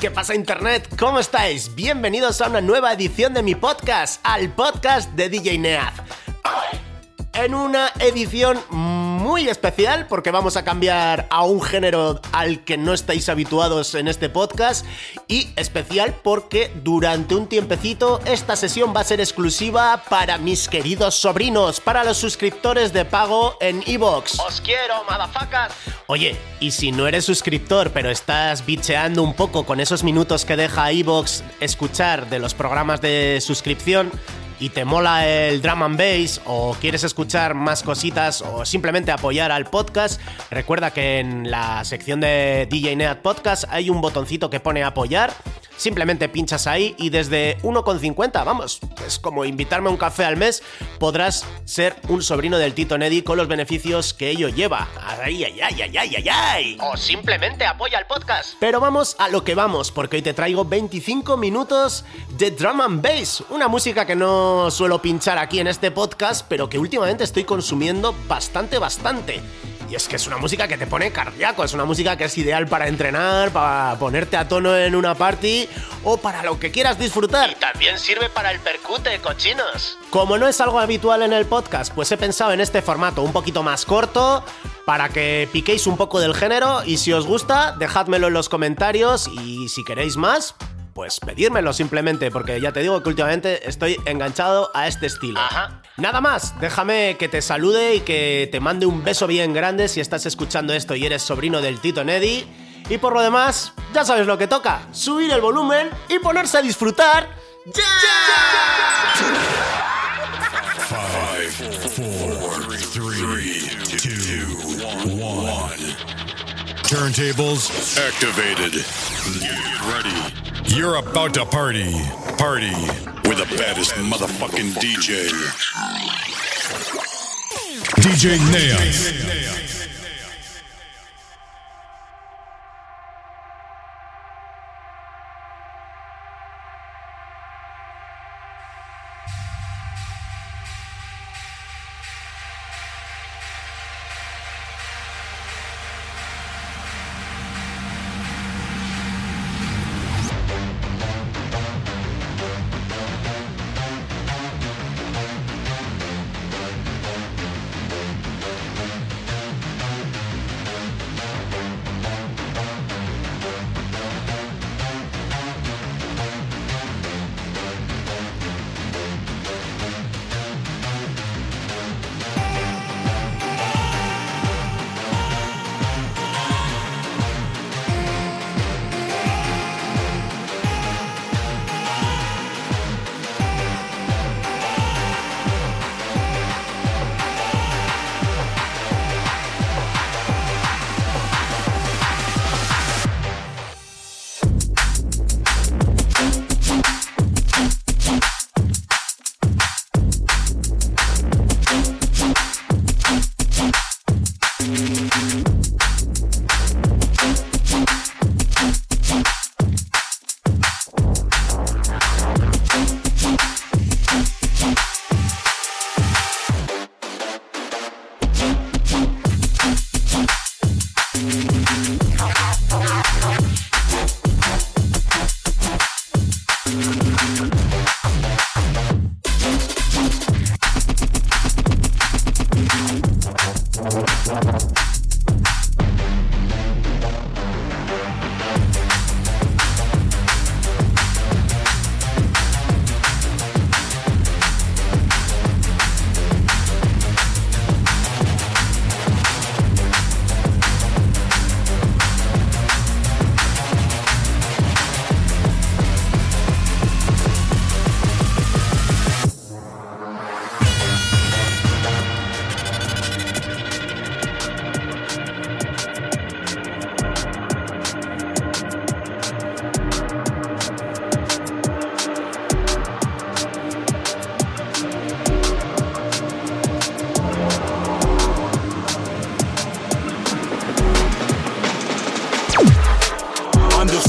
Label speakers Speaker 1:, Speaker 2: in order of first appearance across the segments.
Speaker 1: ¿Qué pasa Internet? ¿Cómo estáis? Bienvenidos a una nueva edición de mi podcast, al podcast de DJ Neaz. En una edición muy especial porque vamos a cambiar a un género al que no estáis habituados en este podcast y especial porque durante un tiempecito esta sesión va a ser exclusiva para mis queridos sobrinos, para los suscriptores de pago en Evox. Os quiero, madafacas. Oye, y si no eres suscriptor pero estás bicheando un poco con esos minutos que deja Evox escuchar de los programas de suscripción, y te mola el drum and bass o quieres escuchar más cositas o simplemente apoyar al podcast, recuerda que en la sección de DJ Neat Podcast hay un botoncito que pone apoyar. Simplemente pinchas ahí y desde 1,50, vamos, es como invitarme a un café al mes, podrás ser un sobrino del Tito Neddy con los beneficios que ello lleva. Ay, ay, ay, ay, ay, ay, ay. O simplemente apoya el podcast. Pero vamos a lo que vamos, porque hoy te traigo 25 minutos de drum and bass, una música que no suelo pinchar aquí en este podcast, pero que últimamente estoy consumiendo bastante, bastante. Y es que es una música que te pone cardíaco, es una música que es ideal para entrenar, para ponerte a tono en una party o para lo que quieras disfrutar. Y también sirve para el percute, cochinos. Como no es algo habitual en el podcast, pues he pensado en este formato un poquito más corto para que piquéis un poco del género y si os gusta, dejádmelo en los comentarios y si queréis más, pues pedírmelo simplemente, porque ya te digo que últimamente estoy enganchado a este estilo. Nada más, déjame que te salude y que te mande un beso bien grande si estás escuchando esto y eres sobrino del Tito Neddy. Y por lo demás, ya sabes lo que toca, subir el volumen y ponerse a disfrutar. ¡Ya!
Speaker 2: Turntables activated. Get ready. You're about to party. Party with the baddest motherfucking DJ. DJ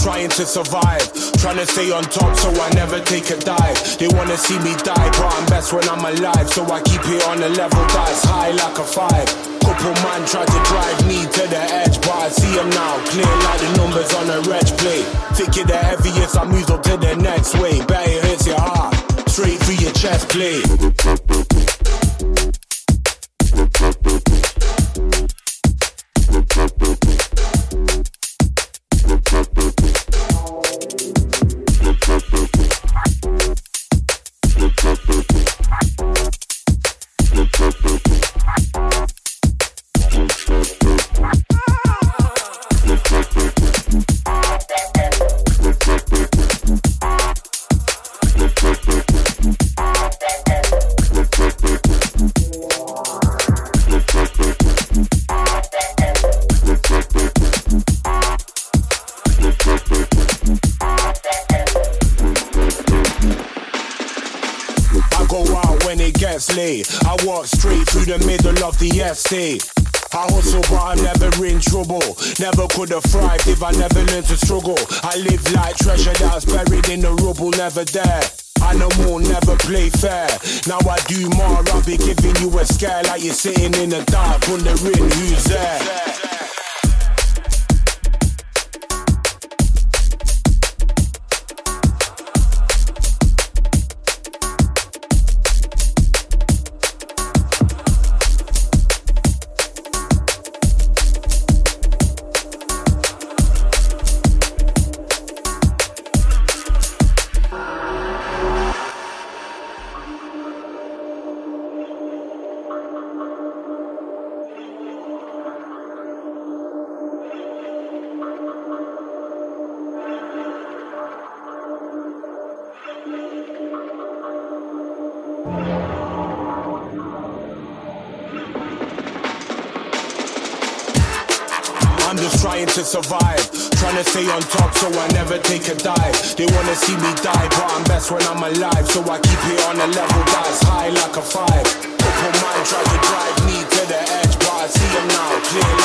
Speaker 2: Nails.
Speaker 3: to survive. Trying to stay on top so I never take a dive. They wanna see me die, but I'm best when I'm alive. So I keep it on a level that's high like a five. Couple man tried to drive me to the edge, but I see him now, clear like the numbers on a reg plate. Think you're the heaviest, I move up to the next way. Bet it hits your heart, straight through your chest plate. The estate. I hustle, but I'm never in trouble. Never could have thrived if I never learned to struggle. I live like treasure that's buried in the rubble, never there. Animal never play fair. Now I do more, I'll be giving you a scare like you're sitting in the dark, wondering who's there. To survive, trying to stay on top so I never take a dive. They wanna see me die, but I'm best when I'm alive, so I keep it on a level that's high like a five. Couple man try to drive me to the edge, but I see them now, clear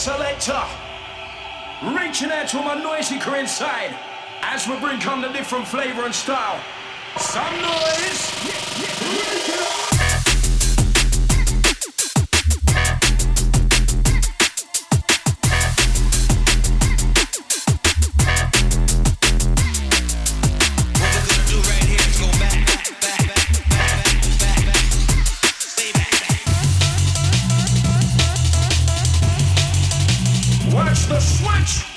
Speaker 4: selector. Reaching out to my noisy crew inside as we bring on the different flavor and style. Some noise.
Speaker 5: Yeah, yeah,
Speaker 4: yeah. the switch.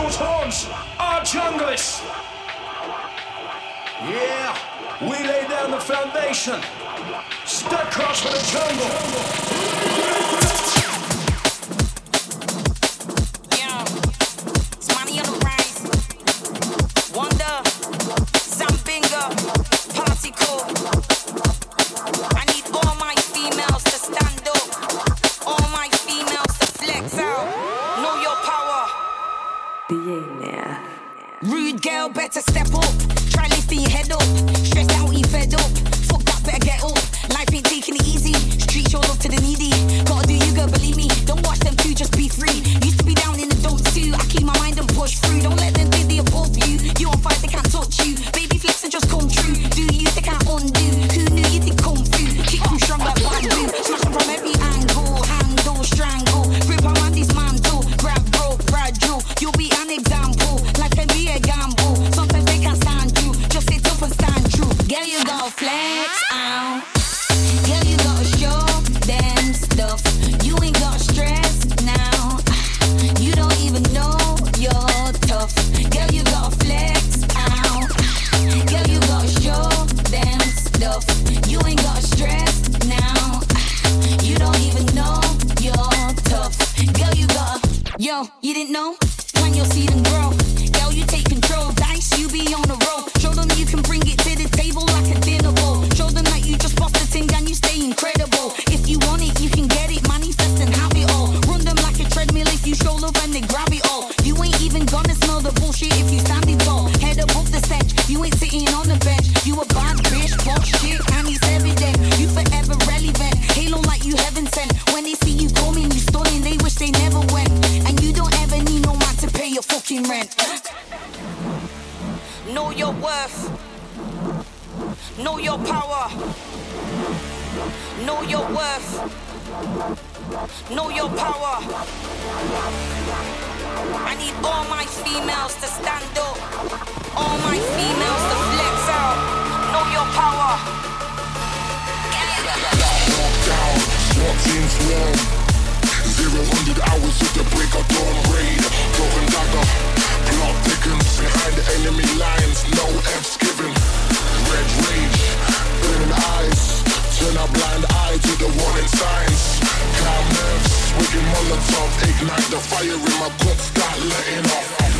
Speaker 4: our junglists. Yeah, we lay down the foundation. Step cross for the jungle.
Speaker 6: fucking rent. Know your worth. Know your power. Know your worth. Know your power. I need all my females to stand up. All my females to flex out. Know your power.
Speaker 7: Get it. Lockdown, Zero hundred hours the break of dawn raid. Broken dagger, plot. Behind the enemy lines, no F's given. Red rage, burning eyes. Turn blind eye to the warning signs. Calm nerves, Molotov. Ignite the fire in my cup. start letting off.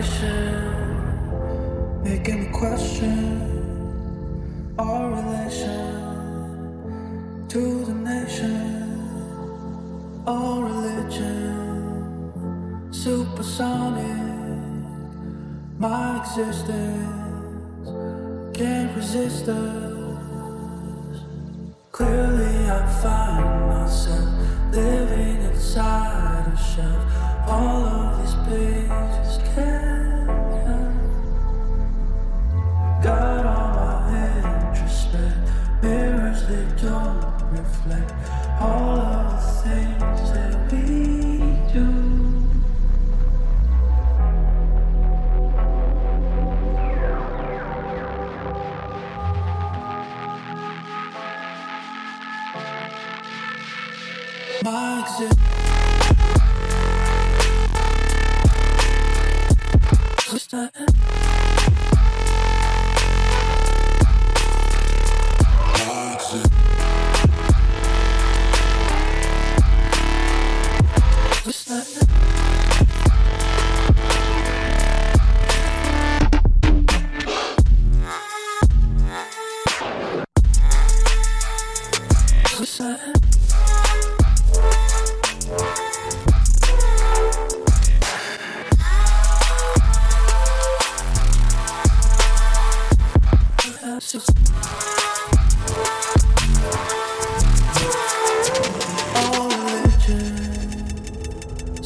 Speaker 8: Information making me question our relation to the nation, our religion, supersonic. My existence can't resist us. Clearly, I find myself living inside a shell. All of these pages Got all my introspect mirrors, they don't reflect all of the things that we do. My existence.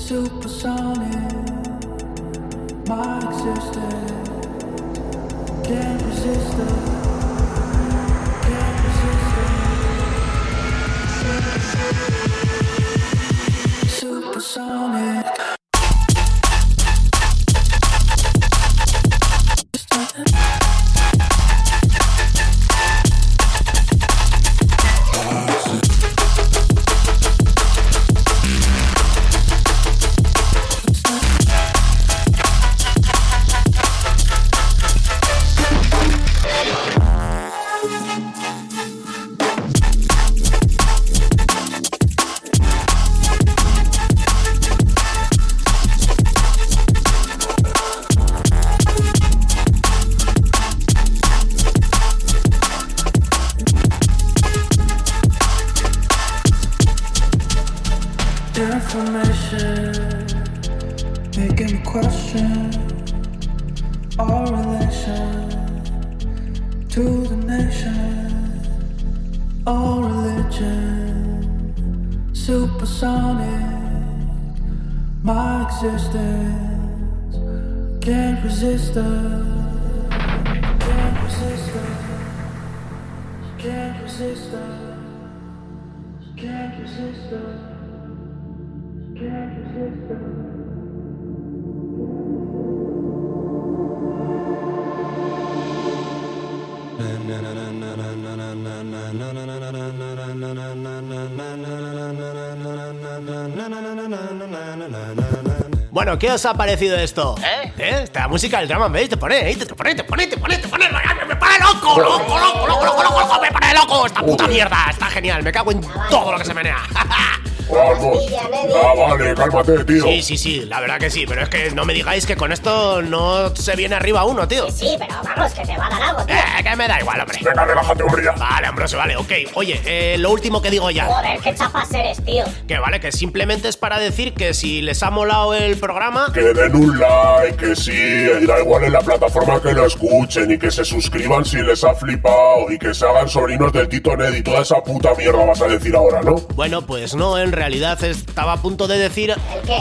Speaker 8: Supersonic, my existence can't resist it. Information making me question
Speaker 1: Bueno, ¿qué os ha parecido esto? ¿Eh? Esta música del drama, ¿veis? Te pone, ahí, te pone, te pone, te pone, te pone, me me pone loco, loco, loco, loco, loco, loco, loco, me pone loco, esta puta mierda, está genial, me cago en todo lo que se menea.
Speaker 9: Vamos. Ah, vale, cálmate, tío.
Speaker 1: Sí, sí, sí, la verdad que sí, pero es que no me digáis que con esto no se viene arriba uno, tío.
Speaker 10: Sí, pero vamos, que te va a dar algo, tío.
Speaker 1: Eh, que me da igual, hombre.
Speaker 9: Venga, relájate, hombre, ya.
Speaker 1: Vale, Ambrosio, vale, ok. Oye, eh, lo último que digo ya.
Speaker 10: Joder, qué chapas eres, tío.
Speaker 1: Que vale, que simplemente es para decir que si les ha molado el programa,
Speaker 9: Que den un like, que sí, y da igual en la plataforma que lo escuchen y que se suscriban si les ha flipado y que se hagan sobrinos del Tito Ned y toda esa puta mierda vas a decir ahora, ¿no?
Speaker 1: Bueno, pues no, en realidad estaba a punto de decir,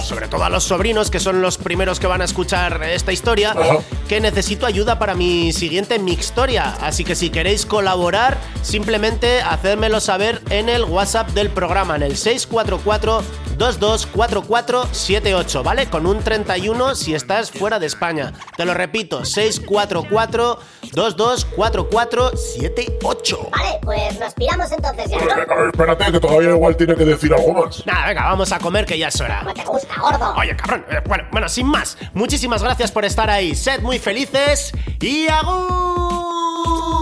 Speaker 1: sobre todo a los sobrinos, que son los primeros que van a escuchar esta historia,
Speaker 9: Ajá.
Speaker 1: que necesito ayuda para mi siguiente mixtoria. Así que si queréis colaborar, simplemente hacérmelo saber en el WhatsApp del programa, en el 644 224478, ¿vale? Con un 31 si estás fuera de España. Te lo repito, 644 224478.
Speaker 10: Vale, pues nos piramos entonces ya, ¿no?
Speaker 9: Venga, espérate, que todavía igual tiene que decir algo más.
Speaker 1: Nada, venga, vamos a comer que ya es hora.
Speaker 10: Como te gusta, gordo.
Speaker 1: Oye, cabrón. eh, bueno, bueno, sin más. Muchísimas gracias por estar ahí. Sed muy felices y agur.